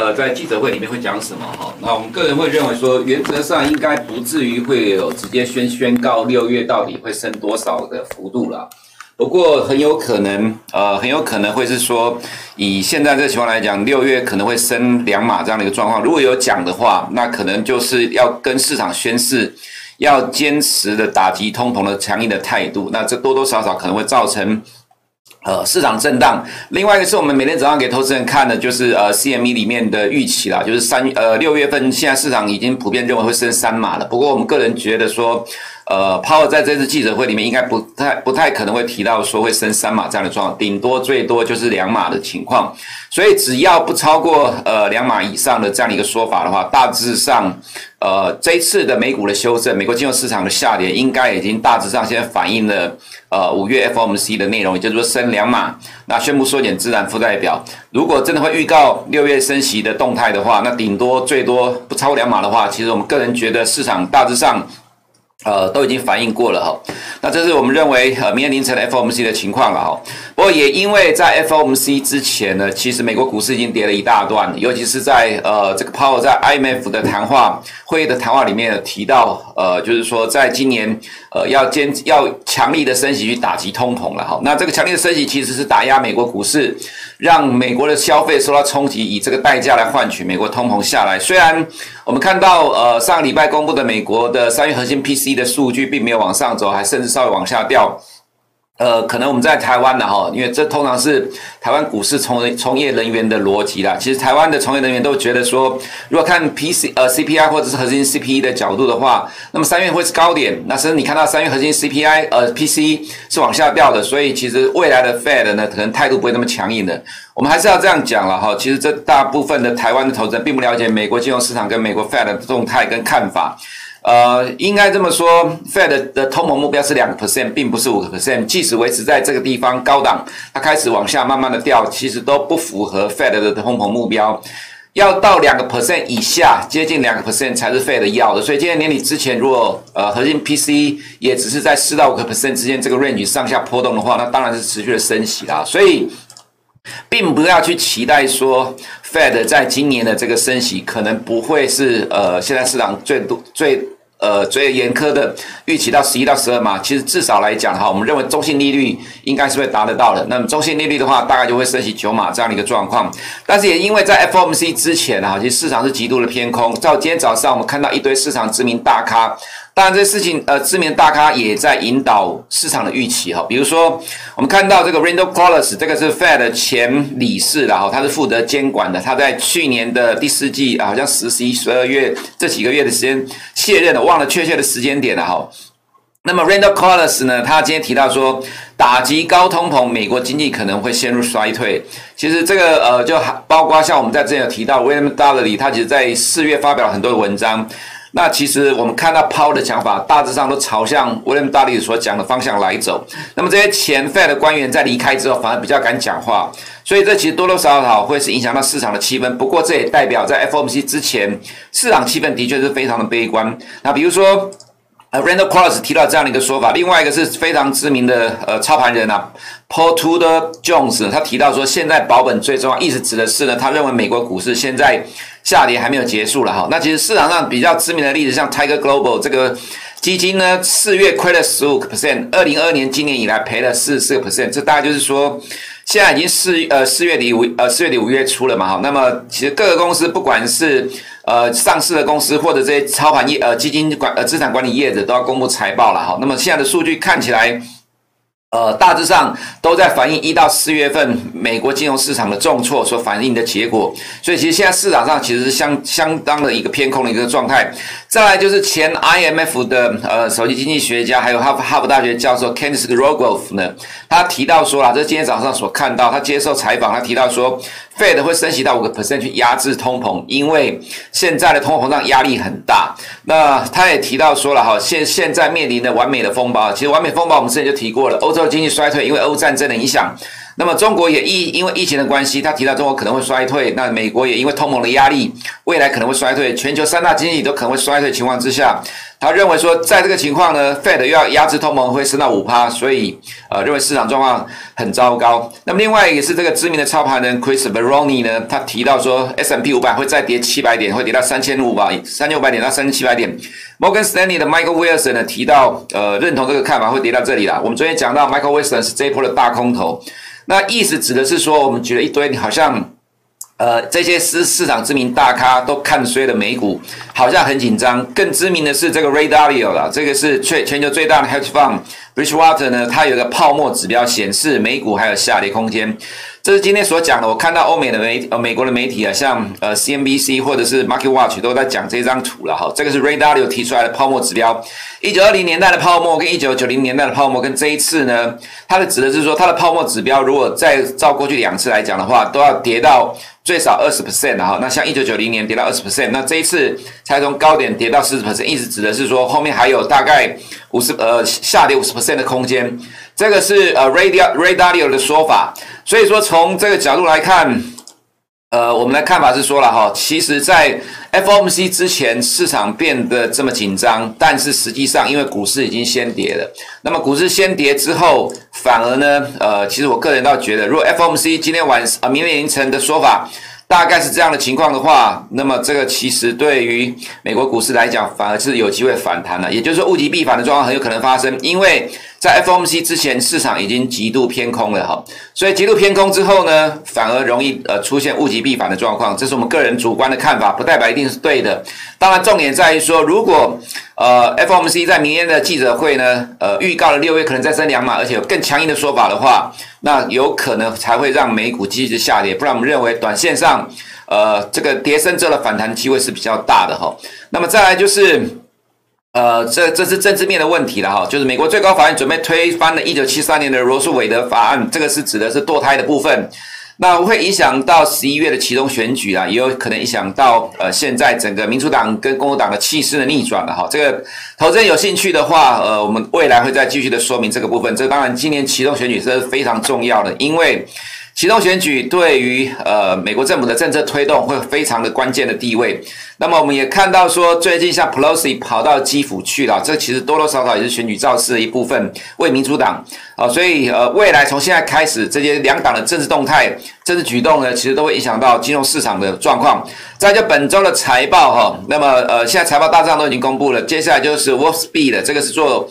呃，在记者会里面会讲什么哈？那我们个人会认为说，原则上应该不至于会有直接宣宣告六月到底会升多少的幅度了。不过很有可能，呃，很有可能会是说，以现在这情况来讲，六月可能会升两码这样的一个状况。如果有讲的话，那可能就是要跟市场宣示，要坚持的打击通膨的强硬的态度。那这多多少少可能会造成。呃，市场震荡。另外一个是我们每天早上给投资人看的，就是呃 CME 里面的预期啦，就是三呃六月份，现在市场已经普遍认为会升三码了。不过我们个人觉得说，呃，Power 在这次记者会里面应该不太不太可能会提到说会升三码这样的状况，顶多最多就是两码的情况。所以只要不超过呃两码以上的这样的一个说法的话，大致上。呃，这一次的美股的修正，美国金融市场的下跌，应该已经大致上现在反映了呃五月 FOMC 的内容，也就是说升两码，那宣布缩减资产负债表。如果真的会预告六月升息的动态的话，那顶多最多不超过两码的话，其实我们个人觉得市场大致上。呃，都已经反映过了哈。那这是我们认为呃，明天凌晨的 FOMC 的情况了哈。不过也因为在 FOMC 之前呢，其实美国股市已经跌了一大段，尤其是在呃这个 Power 在 IMF 的谈话会议的谈话里面提到，呃，就是说在今年呃要坚要强力的升息去打击通膨了哈。那这个强力的升息其实是打压美国股市，让美国的消费受到冲击，以这个代价来换取美国通膨下来。虽然我们看到呃上个礼拜公布的美国的三月核心 PC 的数据并没有往上走，还甚至稍微往下掉。呃，可能我们在台湾呢，哈，因为这通常是台湾股市从从业人员的逻辑啦。其实台湾的从业人员都觉得说，如果看 P C 呃 C P I 或者是核心 C P I 的角度的话，那么三月会是高点。那甚至你看到三月核心 C P I 呃 P C 是往下掉的，所以其实未来的 Fed 呢，可能态度不会那么强硬的。我们还是要这样讲了哈。其实这大部分的台湾的投资人并不了解美国金融市场跟美国 Fed 的动态跟看法。呃，应该这么说，Fed 的通膨目标是两个 percent，并不是五个 percent。即使维持在这个地方高档，它开始往下慢慢的掉，其实都不符合 Fed 的通膨目标。要到两个 percent 以下，接近两个 percent 才是 Fed 要的。所以今年年底之前，如果呃核心 PC 也只是在四到五个 percent 之间这个 range 上下波动的话，那当然是持续的升息啦。所以，并不要去期待说。Fed 在今年的这个升息可能不会是呃，现在市场最多最呃所以严苛的预期到十一到十二嘛。其实至少来讲哈，我们认为中性利率应该是会达得到的。那么中性利率的话，大概就会升起九码这样的一个状况。但是也因为在 FOMC 之前啊，其实市场是极度的偏空。到今天早上，我们看到一堆市场知名大咖。当然，这些事情，呃，知名大咖也在引导市场的预期哈。比如说，我们看到这个 Randall Quarles，这个是 Fed 前理事了哈，他是负责监管的。他在去年的第四季，好像十、十一、十二月这几个月的时间卸任了，忘了确切的时间点了哈。那么 Randall Quarles 呢，他今天提到说，打击高通膨，美国经济可能会陷入衰退。其实这个呃，就包括像我们在之前有提到 William Dudley，他其实在四月发表了很多的文章。那其实我们看到 Powell 的讲法，大致上都朝向 William Dudley 所讲的方向来走。那么这些前 Fed 的官员在离开之后，反而比较敢讲话，所以这其实多多少少会是影响到市场的气氛。不过这也代表在 FOMC 之前，市场气氛的确是非常的悲观。那比如说。，Randall Quarles 提到这样的一个说法，另外一个是非常知名的呃操盘人啊，Paul Tudor Jones，他提到说，现在保本最重要，意思指的是呢，他认为美国股市现在下跌还没有结束了哈。那其实市场上比较知名的例子，像 Tiger Global 这个基金呢，四月亏了十五个 percent，二零二二年今年以来赔了四十四个 percent，这大概就是说，现在已经四呃四月底五呃四月底五月初了嘛哈。那么其实各个公司不管是呃，上市的公司或者这些操盘业呃基金管呃资产管理业者都要公布财报了哈。那么现在的数据看起来。呃，大致上都在反映一到四月份美国金融市场的重挫所反映的结果，所以其实现在市场上其实是相相当的一个偏空的一个状态。再来就是前 IMF 的呃首席经济学家，还有哈佛哈佛大学教授 Kenneth Rogoff 呢，他提到说啦，这是今天早上所看到，他接受采访，他提到说，Fed 会升息到五个 percent 去压制通膨，因为现在的通货膨胀压力很大。那他也提到说了哈，现现在面临的完美的风暴，其实完美风暴我们之前就提过了，欧洲。经济衰退，因为欧战争的影响，那么中国也疫因为疫情的关系，他提到中国可能会衰退，那美国也因为通膨的压力，未来可能会衰退，全球三大经济都可能会衰退情况之下，他认为说在这个情况呢，Fed 又要压制通膨会升到五趴，所以呃认为市场状况很糟糕。那么另外也是这个知名的操盘人 Chris Veroni 呢，他提到说，S M P 五百会再跌七百点，会跌到三千五百三千五百点到三千七百点。Morgan Stanley 的 Michael Wilson 呢提到呃认同这个看法会跌到这里啦。我们昨天讲到 Michael Wilson 是这一波的大空头。那意思指的是说，我们举了一堆，好像，呃，这些市市场知名大咖都看衰了美股，好像很紧张。更知名的是这个 Ray Dalio 啦，这个是全全球最大的 Hedge Fund Bridgewater 呢，它有个泡沫指标显示美股还有下跌空间。这是今天所讲的。我看到欧美的媒呃美国的媒体啊，像呃 CNBC 或者是 Market Watch 都在讲这张图了哈。这个是 Ray Dalio 提出来的泡沫指标。一九二零年代的泡沫跟一九九零年代的泡沫跟这一次呢，它的指的是说它的泡沫指标如果再照过去两次来讲的话，都要跌到最少二十 percent 哈。那像一九九零年跌到二十 percent，那这一次才从高点跌到四十 percent，意思指的是说后面还有大概五十呃下跌五十 percent 的空间。这个是呃 radio radio 的说法。所以说，从这个角度来看，呃，我们的看法是说了哈，其实，在 FOMC 之前，市场变得这么紧张，但是实际上，因为股市已经先跌了，那么股市先跌之后，反而呢，呃，其实我个人倒觉得，如果 FOMC 今天晚啊，明天凌晨的说法。大概是这样的情况的话，那么这个其实对于美国股市来讲，反而是有机会反弹了。也就是说，物极必反的状况很有可能发生，因为在 FOMC 之前，市场已经极度偏空了哈。所以极度偏空之后呢，反而容易呃出现物极必反的状况。这是我们个人主观的看法，不代表一定是对的。当然，重点在于说，如果呃，FOMC 在明天的记者会呢，呃，预告了六月可能再升两码，而且有更强硬的说法的话，那有可能才会让美股继续下跌。不然，我们认为短线上，呃，这个跌升之后的反弹机会是比较大的哈。那么再来就是，呃，这这是政治面的问题了哈，就是美国最高法院准备推翻了1973年的罗诉韦德法案，这个是指的是堕胎的部分。那会影响到十一月的其中选举啊，也有可能影响到呃现在整个民主党跟共和党的气势的逆转了哈。这个投资人有兴趣的话，呃，我们未来会再继续的说明这个部分。这当然，今年其中选举是非常重要的，因为。启动选举对于呃美国政府的政策推动会非常的关键的地位。那么我们也看到说，最近像 Pelosi 跑到基辅去了，这其实多多少少也是选举造势的一部分，为民主党啊，所以呃未来从现在开始，这些两党的政治动态、政治举动呢，其实都会影响到金融市场的状况。再就本周的财报哈，那么呃现在财报大致上都已经公布了，接下来就是 Wolfspeed 的这个是做。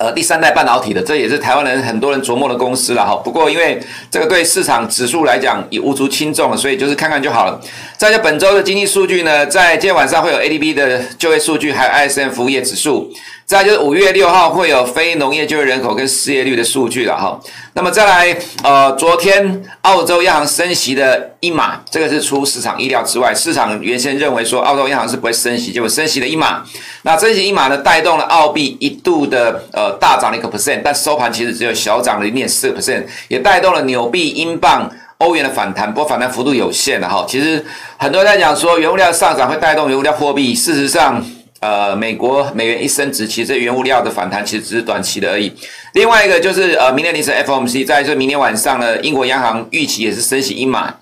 呃，第三代半导体的，这也是台湾人很多人琢磨的公司了哈。不过因为这个对市场指数来讲已无足轻重了，所以就是看看就好了。再就本周的经济数据呢，在今天晚上会有 ADP 的就业数据，还有 ISM 服务业指数。再就是五月六号会有非农业就业人口跟失业率的数据了哈。那么再来，呃，昨天澳洲央行升息的一码，这个是出市场意料之外。市场原先认为说澳洲央行是不会升息，结果升息了一码。那升息一码呢，带动了澳币一度的呃大涨了一个 percent，但收盘其实只有小涨了零点四 percent，也带动了纽币、英镑、欧元的反弹，不过反弹幅度有限的哈。其实很多人在讲说原物料上涨会带动原物料货币，事实上。呃，美国美元一升值，其实原物料的反弹其实只是短期的而已。另外一个就是呃，明天凌晨 FOMC，再说明天晚上呢，英国央行预期也是升息一码。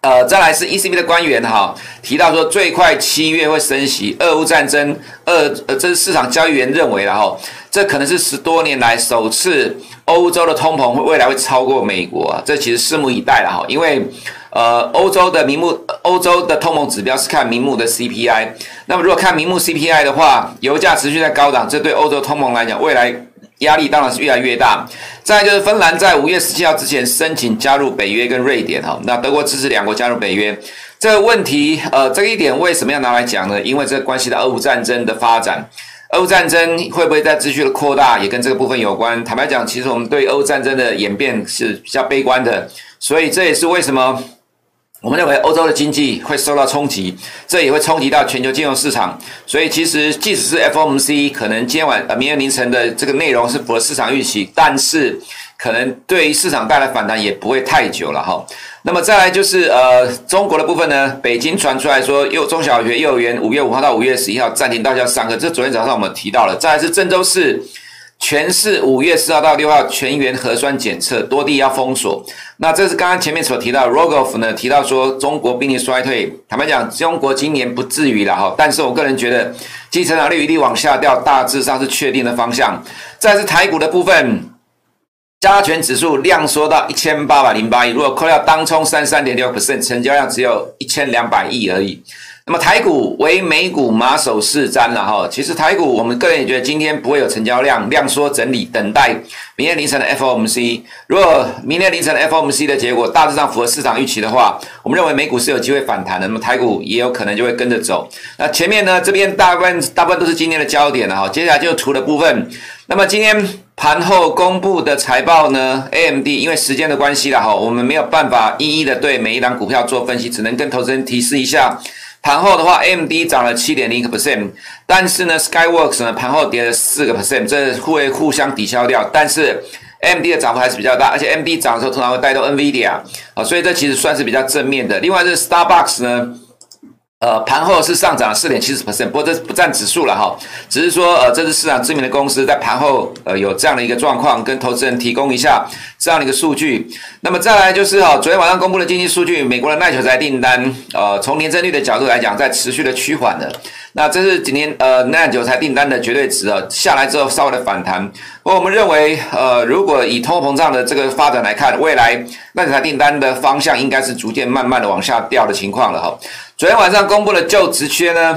呃，再来是 ECB 的官员哈提到说，最快七月会升息。俄乌战争，呃呃，这是市场交易员认为的哈，这可能是十多年来首次欧洲的通膨会未来会超过美国，这其实拭目以待了哈，因为。呃，欧洲的名目，欧洲的通膨指标是看名目的 CPI。那么，如果看名目 CPI 的话，油价持续在高涨，这对欧洲通膨来讲，未来压力当然是越来越大。再来就是芬兰在五月十七号之前申请加入北约跟瑞典哈，那德国支持两国加入北约。这个问题，呃，这个一点为什么要拿来讲呢？因为这关系到俄乌战争的发展，俄乌战争会不会再继续的扩大，也跟这个部分有关。坦白讲，其实我们对俄乌战争的演变是比较悲观的，所以这也是为什么。我们认为欧洲的经济会受到冲击，这也会冲击到全球金融市场。所以，其实即使是 FOMC 可能今天晚呃明天凌晨的这个内容是符合市场预期，但是可能对于市场带来反弹也不会太久了哈。那么再来就是呃中国的部分呢，北京传出来说幼中小学幼儿园五月五号到五月十一号暂停到校上课，这昨天早上我们提到了。再来是郑州市全市五月四号到六号全员核酸检测，多地要封锁。那这是刚刚前面所提到，Rogoff 呢提到说中国经济衰退，坦白讲，中国今年不至于了哈，但是我个人觉得经济成长率一定往下掉，大致上是确定的方向。再是台股的部分，加权指数量缩到一千八百零八亿，如果扣掉当冲三三点六 percent，成交量只有一千两百亿而已。那么台股为美股马首是瞻了哈，其实台股我们个人也觉得今天不会有成交量，量缩整理，等待明天凌晨的 FOMC。如果明天凌晨的 FOMC 的结果大致上符合市场预期的话，我们认为美股是有机会反弹的，那么台股也有可能就会跟着走。那前面呢，这边大部分大部分都是今天的焦点了哈，接下来就图的部分。那么今天盘后公布的财报呢，AMD 因为时间的关系了哈，我们没有办法一一的对每一档股票做分析，只能跟投资人提示一下。盘后的话，MD 涨了七点零个 percent，但是呢，Skyworks 呢盘后跌了四个 percent，这会互相抵消掉。但是，MD 的涨幅还是比较大，而且 MD 涨的时候通常会带动 NVIDIA 啊，所以这其实算是比较正面的。另外，这 Starbucks 呢。呃，盘后是上涨四点七十 percent，不过这不占指数了哈，只是说呃，这是市场知名的公司在盘后呃有这样的一个状况，跟投资人提供一下这样的一个数据。那么再来就是哈，昨天晚上公布的经济数据，美国的耐久财订单，呃，从年增率的角度来讲，在持续的趋缓的。那这是今天呃耐久财订单的绝对值啊，下来之后稍微的反弹。不过我们认为，呃，如果以通货膨胀的这个发展来看，未来耐久财订单的方向应该是逐渐慢慢的往下掉的情况了哈。昨天晚上公布的就职缺呢，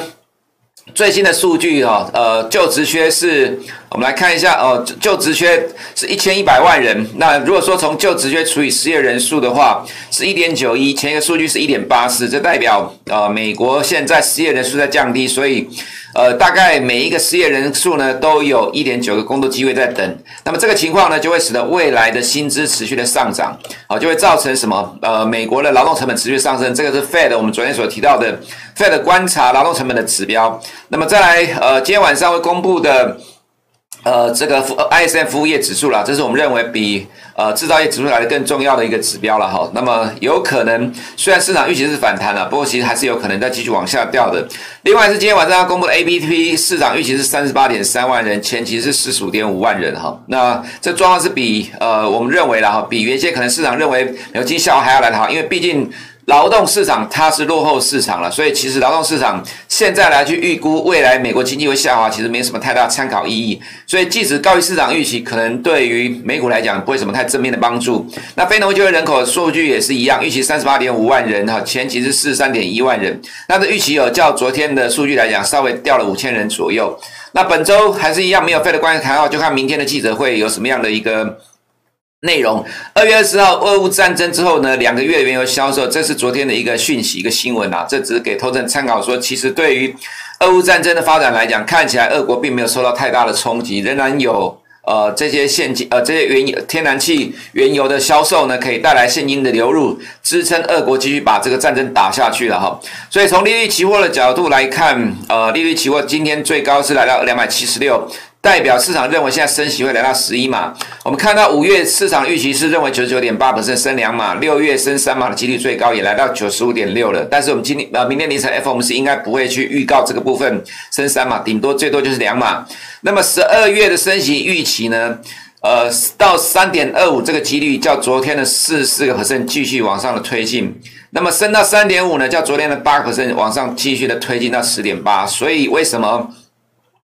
最新的数据哈，呃，就职缺是，我们来看一下哦，就职缺是一千一百万人。那如果说从就职缺除以失业人数的话，是一点九一，前一个数据是一点八四，这代表呃，美国现在失业人数在降低，所以。呃，大概每一个失业人数呢，都有一点九个工作机会在等。那么这个情况呢，就会使得未来的薪资持续的上涨，好，就会造成什么？呃，美国的劳动成本持续上升，这个是 Fed 我们昨天所提到的 Fed 观察劳动成本的指标。那么再来，呃，今天晚上会公布的。呃，这个 ISM 服务业指数啦，这是我们认为比呃制造业指数来的更重要的一个指标了哈。那么有可能，虽然市场预期是反弹了，不过其实还是有可能再继续往下掉的。另外是今天晚上要公布的 ABP 市场预期是三十八点三万人，前期是四十五点五万人哈。那这状况是比呃我们认为了哈，比原先可能市场认为美国经济下滑还要来的好，因为毕竟。劳动市场它是落后市场了，所以其实劳动市场现在来去预估未来美国经济会下滑，其实没什么太大参考意义。所以即使高于市场预期，可能对于美股来讲不会什么太正面的帮助。那非农就业人口数据也是一样，预期三十八点五万人哈，前期是四十三点一万人，那这预期有较昨天的数据来讲稍微掉了五千人左右。那本周还是一样没有费的关系谈话，就看明天的记者会有什么样的一个。内容，二月二十号，俄乌战争之后呢，两个月原油销售，这是昨天的一个讯息，一个新闻啊，这只是给投资人参考说，其实对于俄乌战争的发展来讲，看起来俄国并没有受到太大的冲击，仍然有呃这些现金呃这些原油天然气原油的销售呢，可以带来现金的流入，支撑俄国继续把这个战争打下去了哈。所以从利率期货的角度来看，呃，利率期货今天最高是来到两百七十六。代表市场认为现在升息会来到十一码，我们看到五月市场预期是认为九十九点八%升两码，六月升三码的几率最高也来到九十五点六了。但是我们今天呃明天凌晨 FOMC 应该不会去预告这个部分升三码，顶多最多就是两码。那么十二月的升息预期呢？呃，到三点二五这个几率较昨天的四四个 percent 继续往上的推进。那么升到三点五呢？较昨天的八个 percent 往上继续的推进到十点八。所以为什么？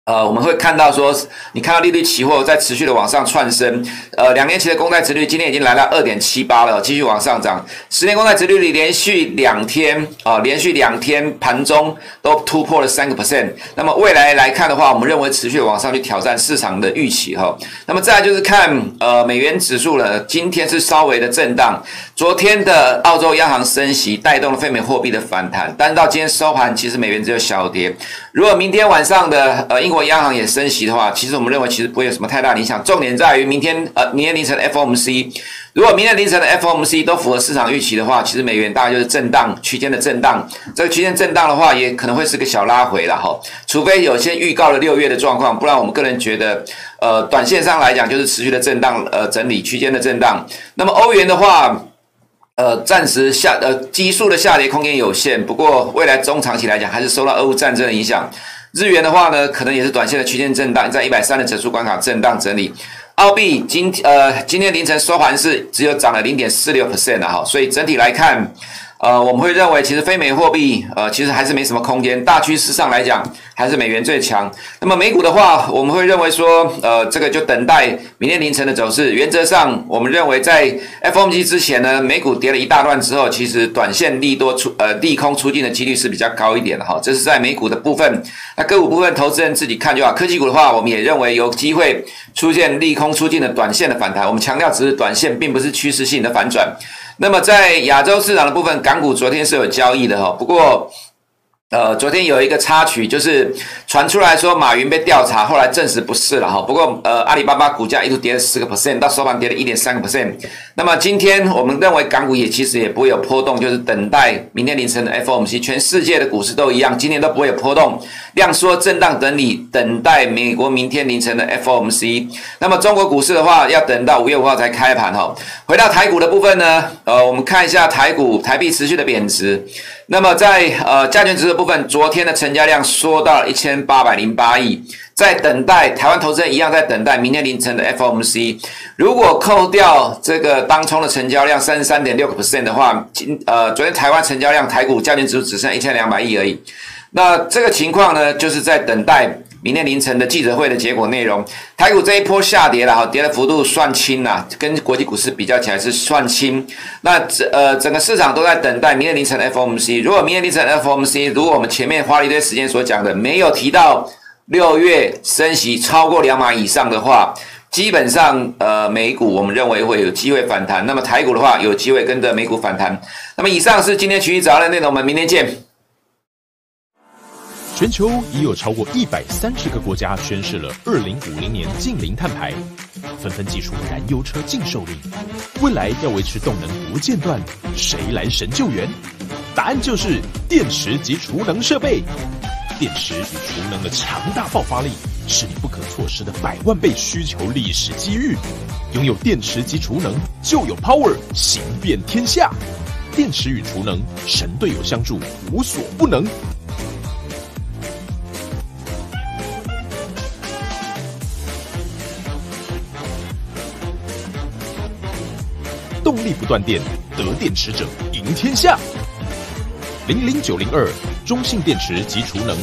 呃，我们会看到说，你看到利率期货在持续的往上窜升，呃，两年期的公债殖率今天已经来到二点七八了，继续往上涨。十年公债殖率连续两天啊、连续两天盘中都突破了三个 percent。那么未来来看的话，我们认为持续的往上去挑战市场的预期哈。那么再来就是看呃美元指数了，今天是稍微的震荡。昨天的澳洲央行升息带动了非美货币的反弹，但是到今天收盘，其实美元只有小跌。如果明天晚上的呃英如果央行也升息的话，其实我们认为其实不会有什么太大影响。重点在于明天呃明天凌晨的 FOMC，如果明天凌晨的 FOMC 都符合市场预期的话，其实美元大概就是震荡区间的震荡。这个区间震荡的话，也可能会是个小拉回了哈。除非有些预告了六月的状况，不然我们个人觉得，呃短线上来讲就是持续的震荡，呃整理区间的震荡。那么欧元的话。呃，暂时下呃，基数的下跌空间有限，不过未来中长期来讲，还是受到俄乌战争的影响。日元的话呢，可能也是短线的区间震荡，在一百三的整数关卡震荡整理。澳币今呃今天凌晨收盘是只有涨了零点四六 percent 的哈，所以整体来看。呃，我们会认为，其实非美货币，呃，其实还是没什么空间。大趋势上来讲，还是美元最强。那么美股的话，我们会认为说，呃，这个就等待明天凌晨的走势。原则上，我们认为在 FOMC 之前呢，美股跌了一大段之后，其实短线利多出，呃，利空出尽的几率是比较高一点的哈。这是在美股的部分。那个股部分，投资人自己看就好。科技股的话，我们也认为有机会出现利空出尽的短线的反弹。我们强调只是短线，并不是趋势性的反转。那么在亚洲市场的部分，港股昨天是有交易的哈，不过。呃，昨天有一个插曲，就是传出来说马云被调查，后来证实不是了哈。不过，呃，阿里巴巴股价一度跌了十个 percent，到收盘跌了一点三个 percent。那么今天我们认为港股也其实也不会有波动，就是等待明天凌晨的 FOMC。全世界的股市都一样，今天都不会有波动，量缩震荡整理，等待美国明天凌晨的 FOMC。那么中国股市的话，要等到五月五号才开盘哈。回到台股的部分呢，呃，我们看一下台股，台币持续的贬值。那么在呃加权指数的部分，昨天的成交量缩到一千八百零八亿，在等待台湾投资人一样在等待明天凌晨的 FOMC。如果扣掉这个当冲的成交量三十三点六个 percent 的话，今呃昨天台湾成交量台股加权指数只剩一千两百亿而已。那这个情况呢，就是在等待。明天凌晨的记者会的结果内容，台股这一波下跌了哈，跌的幅度算轻呐，跟国际股市比较起来是算轻。那整呃整个市场都在等待明天凌晨的 FOMC。如果明天凌晨 FOMC，如果我们前面花了一堆时间所讲的没有提到六月升息超过两码以上的话，基本上呃美股我们认为会有机会反弹。那么台股的话有机会跟着美股反弹。那么以上是今天群益早安的内容，我们明天见。全球已有超过一百三十个国家宣示了二零五零年净零碳排，纷纷祭出燃油车禁售令。未来要维持动能不间断，谁来神救援？答案就是电池及储能设备。电池与储能的强大爆发力，是你不可错失的百万倍需求历史机遇。拥有电池及储能，就有 power 行遍天下。电池与储能，神队友相助，无所不能。动力不断电，得电池者赢天下。零零九零二，中信电池及储能